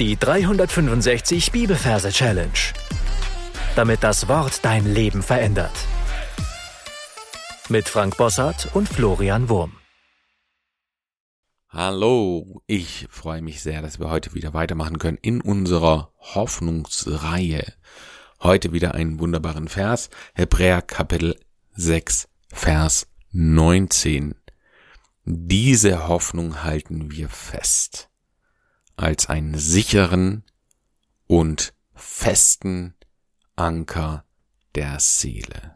Die 365 Bibelverse Challenge. Damit das Wort dein Leben verändert. Mit Frank Bossart und Florian Wurm. Hallo, ich freue mich sehr, dass wir heute wieder weitermachen können in unserer Hoffnungsreihe. Heute wieder einen wunderbaren Vers, Hebräer Kapitel 6, Vers 19. Diese Hoffnung halten wir fest als einen sicheren und festen Anker der Seele.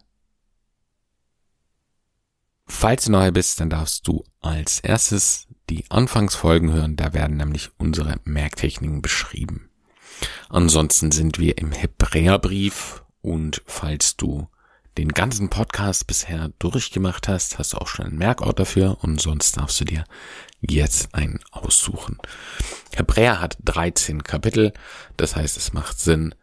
Falls du neu bist, dann darfst du als erstes die Anfangsfolgen hören, da werden nämlich unsere Merktechniken beschrieben. Ansonsten sind wir im Hebräerbrief und falls du den ganzen Podcast bisher durchgemacht hast, hast du auch schon einen Merkort dafür und sonst darfst du dir jetzt einen aussuchen. Hebräer hat 13 Kapitel, das heißt, es macht Sinn,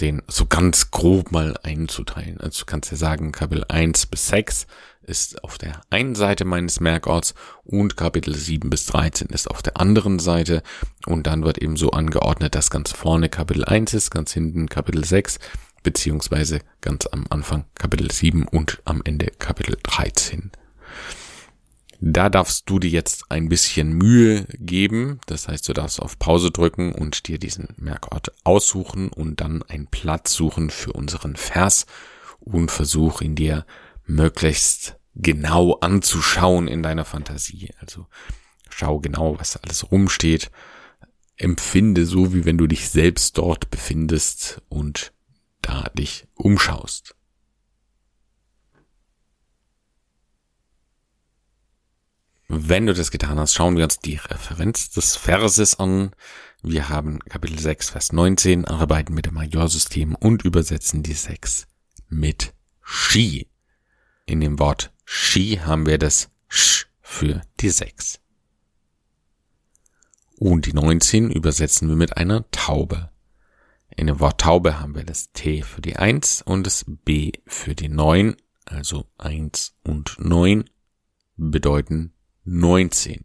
den so ganz grob mal einzuteilen. Also du kannst ja sagen, Kapitel 1 bis 6 ist auf der einen Seite meines Merkorts und Kapitel 7 bis 13 ist auf der anderen Seite und dann wird eben so angeordnet, dass ganz vorne Kapitel 1 ist, ganz hinten Kapitel 6 beziehungsweise ganz am Anfang Kapitel 7 und am Ende Kapitel 13. Da darfst du dir jetzt ein bisschen Mühe geben. Das heißt, du darfst auf Pause drücken und dir diesen Merkort aussuchen und dann einen Platz suchen für unseren Vers und versuch ihn dir möglichst genau anzuschauen in deiner Fantasie. Also schau genau, was alles rumsteht. Empfinde so, wie wenn du dich selbst dort befindest und da dich umschaust. Wenn du das getan hast, schauen wir uns die Referenz des Verses an. Wir haben Kapitel 6, Vers 19, arbeiten mit dem Majorsystem und übersetzen die 6 mit She. In dem Wort She haben wir das Sch für die 6. Und die 19 übersetzen wir mit einer Taube. In dem Wort Taube haben wir das T für die 1 und das B für die 9, also 1 und 9 bedeuten 19.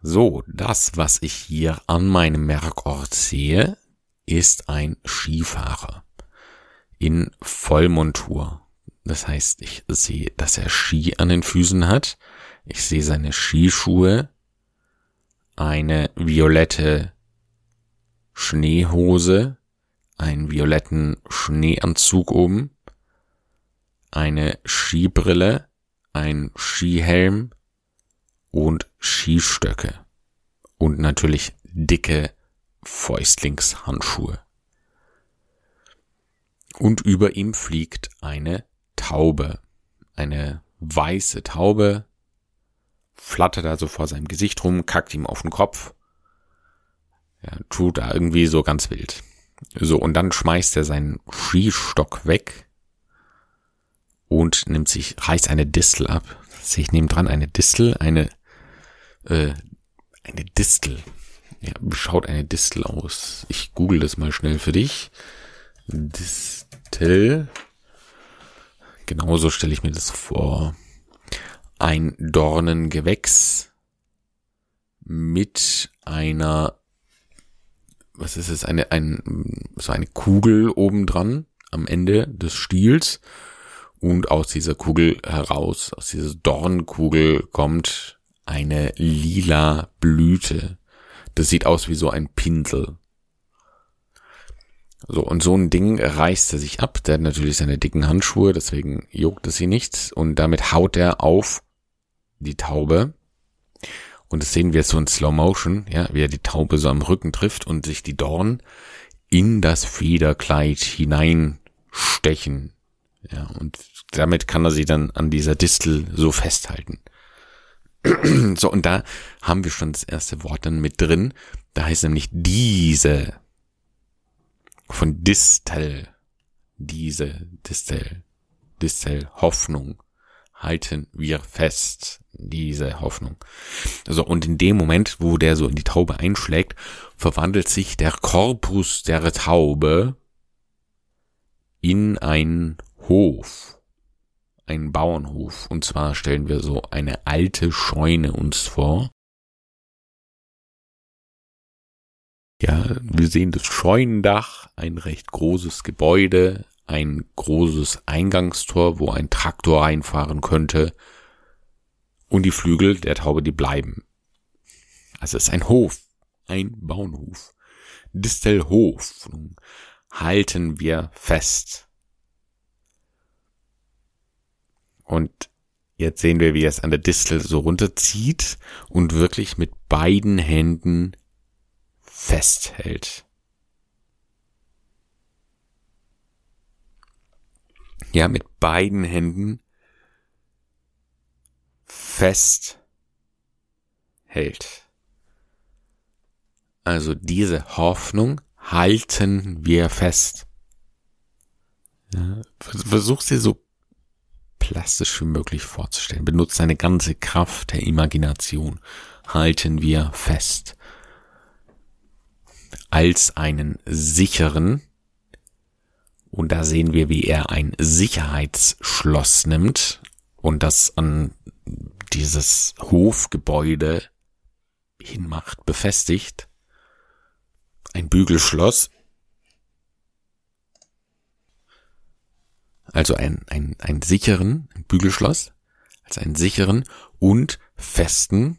So, das, was ich hier an meinem Merkort sehe, ist ein Skifahrer in Vollmontur. Das heißt, ich sehe, dass er Ski an den Füßen hat. Ich sehe seine Skischuhe, eine violette Schneehose, einen violetten Schneeanzug oben, eine Skibrille, ein Skihelm und Skistöcke. Und natürlich dicke Fäustlingshandschuhe. Und über ihm fliegt eine Taube. Eine weiße Taube flattert also vor seinem Gesicht rum, kackt ihm auf den Kopf. Ja, tut da irgendwie so ganz wild. So, und dann schmeißt er seinen Skistock weg und nimmt sich, reißt eine Distel ab. Sehe ich neben dran eine Distel, eine, äh, eine Distel. Ja, schaut eine Distel aus? Ich google das mal schnell für dich. Distel. Genauso stelle ich mir das vor. Ein Dornengewächs mit einer, was ist es, eine, ein, so eine Kugel obendran am Ende des Stiels und aus dieser Kugel heraus, aus dieser Dornkugel kommt eine lila Blüte. Das sieht aus wie so ein Pinsel. So, und so ein Ding reißt er sich ab. Der hat natürlich seine dicken Handschuhe, deswegen juckt es sie nichts. Und damit haut er auf die Taube. Und das sehen wir so in Slow Motion, ja, wie er die Taube so am Rücken trifft und sich die Dorn in das Federkleid hineinstechen. Ja, und damit kann er sie dann an dieser Distel so festhalten. so, und da haben wir schon das erste Wort dann mit drin. Da heißt nämlich diese von Distel, diese Distel, Distel, Hoffnung, halten wir fest, diese Hoffnung. So, und in dem Moment, wo der so in die Taube einschlägt, verwandelt sich der Korpus der Taube in ein Hof, ein Bauernhof. Und zwar stellen wir so eine alte Scheune uns vor. Ja, wir sehen das Scheunendach, ein recht großes Gebäude, ein großes Eingangstor, wo ein Traktor reinfahren könnte. Und die Flügel der Taube, die bleiben. Also es ist ein Hof, ein Bauernhof. Distelhof halten wir fest. Und jetzt sehen wir, wie er es an der Distel so runterzieht und wirklich mit beiden Händen festhält. Ja, mit beiden Händen fest hält. Also diese Hoffnung halten wir fest. Ja, versuch sie so plastisch wie möglich vorzustellen. Benutzt deine ganze Kraft der Imagination. Halten wir fest. Als einen sicheren, und da sehen wir, wie er ein Sicherheitsschloss nimmt und das an dieses Hofgebäude hinmacht, befestigt ein Bügelschloss. Also ein, ein, ein sicheren Bügelschloss, als einen sicheren und festen.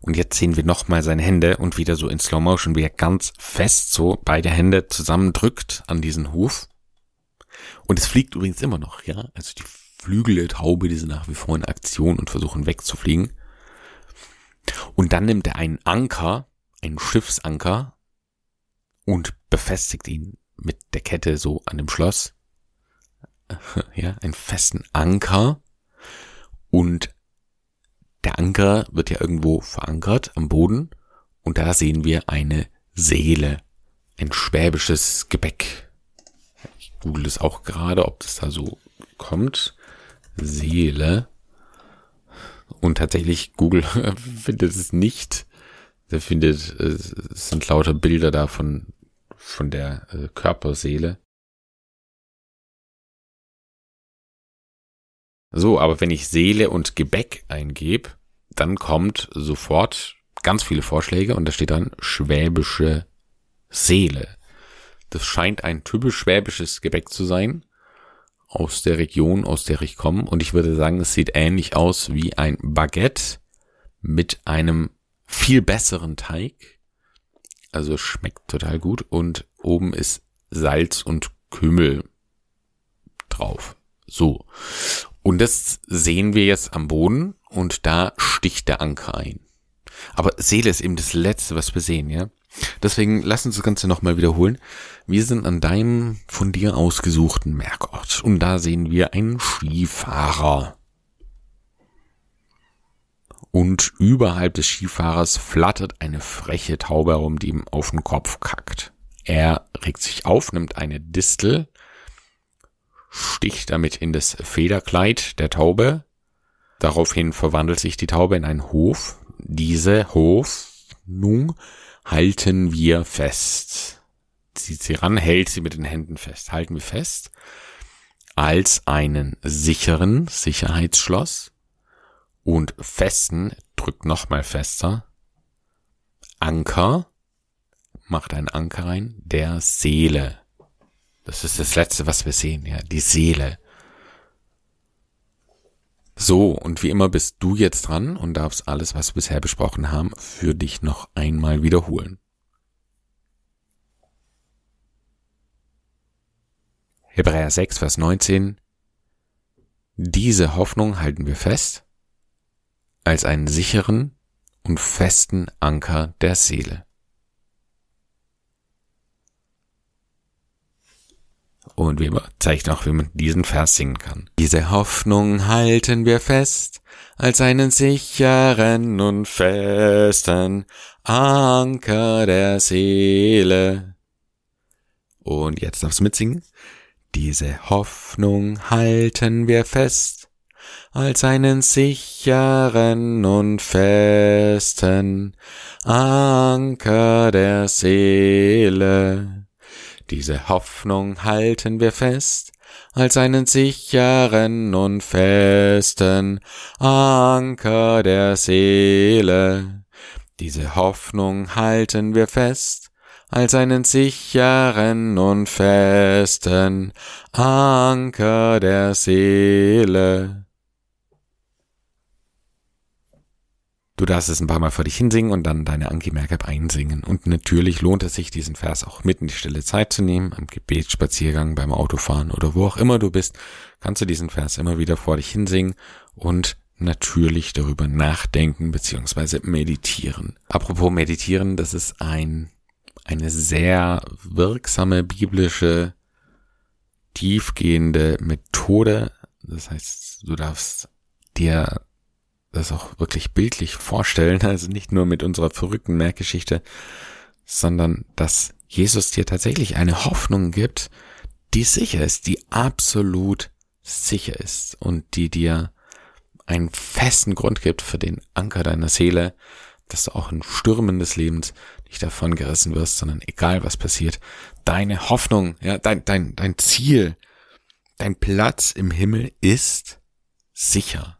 Und jetzt sehen wir nochmal seine Hände und wieder so in Slow Motion, wie er ganz fest so beide Hände zusammendrückt an diesen Huf. Und es fliegt übrigens immer noch, ja. Also die Flügel der Taube, die sind nach wie vor in Aktion und versuchen wegzufliegen. Und dann nimmt er einen Anker, einen Schiffsanker, und befestigt ihn mit der Kette so an dem Schloss. Ja, einen festen Anker. Und der Anker wird ja irgendwo verankert am Boden. Und da sehen wir eine Seele. Ein schwäbisches Gebäck. Ich google es auch gerade, ob das da so kommt. Seele. Und tatsächlich, Google findet es nicht. Der findet, es sind lauter Bilder da von von der äh, Körperseele. So, aber wenn ich Seele und Gebäck eingebe, dann kommt sofort ganz viele Vorschläge und da steht dann schwäbische Seele. Das scheint ein typisch schwäbisches Gebäck zu sein aus der Region, aus der ich komme. Und ich würde sagen, es sieht ähnlich aus wie ein Baguette mit einem viel besseren Teig also schmeckt total gut. Und oben ist Salz und Kümmel drauf. So. Und das sehen wir jetzt am Boden und da sticht der Anker ein. Aber Seele ist eben das Letzte, was wir sehen, ja. Deswegen lass uns das Ganze nochmal wiederholen. Wir sind an deinem von dir ausgesuchten Merkort und da sehen wir einen Skifahrer und überhalb des Skifahrers flattert eine freche Taube herum, die ihm auf den Kopf kackt. Er regt sich auf, nimmt eine Distel, sticht damit in das Federkleid der Taube. Daraufhin verwandelt sich die Taube in einen Hof. Diese Hoffnung halten wir fest. Zieht sie ran, hält sie mit den Händen fest. Halten wir fest als einen sicheren Sicherheitsschloss und festen drückt nochmal fester. Anker macht einen Anker rein, der Seele. Das ist das Letzte, was wir sehen, ja, die Seele. So, und wie immer bist du jetzt dran und darfst alles, was wir bisher besprochen haben, für dich noch einmal wiederholen. Hebräer 6, Vers 19. Diese Hoffnung halten wir fest, als einen sicheren und festen Anker der Seele. Und wir zeichnen auch, wie man diesen Vers singen kann. Diese Hoffnung halten wir fest, als einen sicheren und festen Anker der Seele. Und jetzt darfst du mitsingen. Diese Hoffnung halten wir fest, als einen sicheren und festen Anker der Seele. Diese Hoffnung halten wir fest, als einen sicheren und festen Anker der Seele. Diese Hoffnung halten wir fest, als einen sicheren und festen Anker der Seele. Du darfst es ein paar Mal vor dich hinsingen und dann deine Anki Merkab einsingen. Und natürlich lohnt es sich, diesen Vers auch mitten in die stille Zeit zu nehmen, am Gebetsspaziergang, beim Autofahren oder wo auch immer du bist, kannst du diesen Vers immer wieder vor dich hinsingen und natürlich darüber nachdenken bzw. meditieren. Apropos meditieren, das ist ein, eine sehr wirksame biblische, tiefgehende Methode. Das heißt, du darfst dir das auch wirklich bildlich vorstellen, also nicht nur mit unserer verrückten Merkgeschichte, sondern dass Jesus dir tatsächlich eine Hoffnung gibt, die sicher ist, die absolut sicher ist und die dir einen festen Grund gibt für den Anker deiner Seele, dass du auch in Stürmen des Lebens nicht davon gerissen wirst, sondern egal was passiert, deine Hoffnung, ja, dein, dein, dein Ziel, dein Platz im Himmel ist sicher.